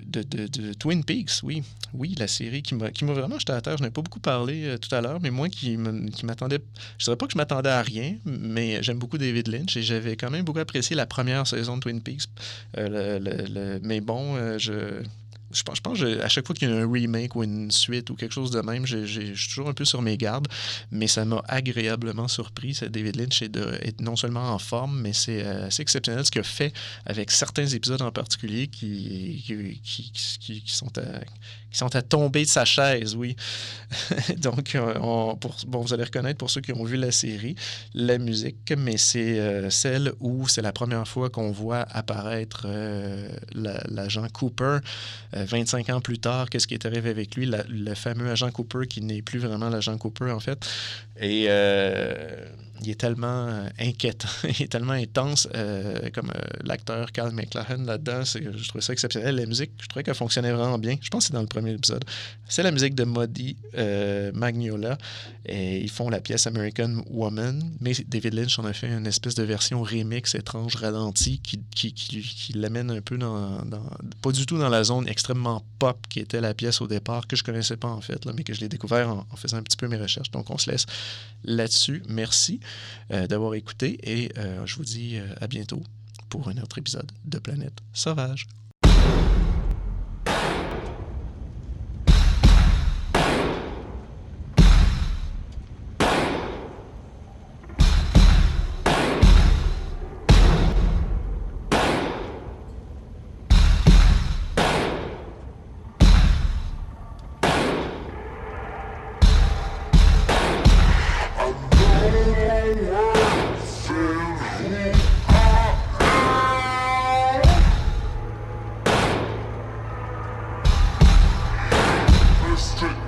de, Twin Peaks, oui. Oui, la série qui m'a vraiment jeté à terre. Je n'ai pas beaucoup parlé euh, tout à l'heure, mais moi qui m'attendais, je ne dirais pas que je m'attendais à rien, mais j'aime beaucoup David Lynch et j'avais quand même beaucoup apprécié la première saison de Twin Peaks. mais bon, je je pense, je à chaque fois qu'il y a un remake ou une suite ou quelque chose de même, je suis toujours un peu sur mes gardes, mais ça m'a agréablement surpris. David Lynch est, de, non seulement en forme, mais c'est euh, assez exceptionnel ce qu'il fait avec certains épisodes en particulier qui, sont à, tomber de sa chaise, oui. Donc, euh, bon, vous allez reconnaître pour ceux qui ont vu la série, la musique, mais c'est euh, celle où c'est la première fois qu'on voit apparaître l'agent Cooper 25 ans plus tard. Qu'est-ce qui est arrivé avec lui? le fameux agent Cooper qui n'est plus vraiment l'agent Cooper, en fait. Et il est tellement euh, inquiétant, il est tellement intense, euh, comme euh, l'acteur Carl McLaren là-dedans. Je trouvais ça exceptionnel. La musique, je trouvais qu'elle fonctionnait vraiment bien. Je pense que c'est dans le premier épisode. C'est la musique de Modi Magnola. Et ils font la pièce American Woman. Mais David Lynch en a fait une espèce de version remix étrange, ralentie, qui, qui, qui, l'amène un peu dans, Pas du tout dans la zone extrêmement pop qui était la pièce au départ, que je connaissais pas en fait, mais que je l'ai découvert en faisant un petit peu mes recherches. Donc on se laisse là-dessus. Merci. Euh, d'avoir écouté et euh, je vous dis euh, à bientôt pour un autre épisode de Planète Sauvage. Street.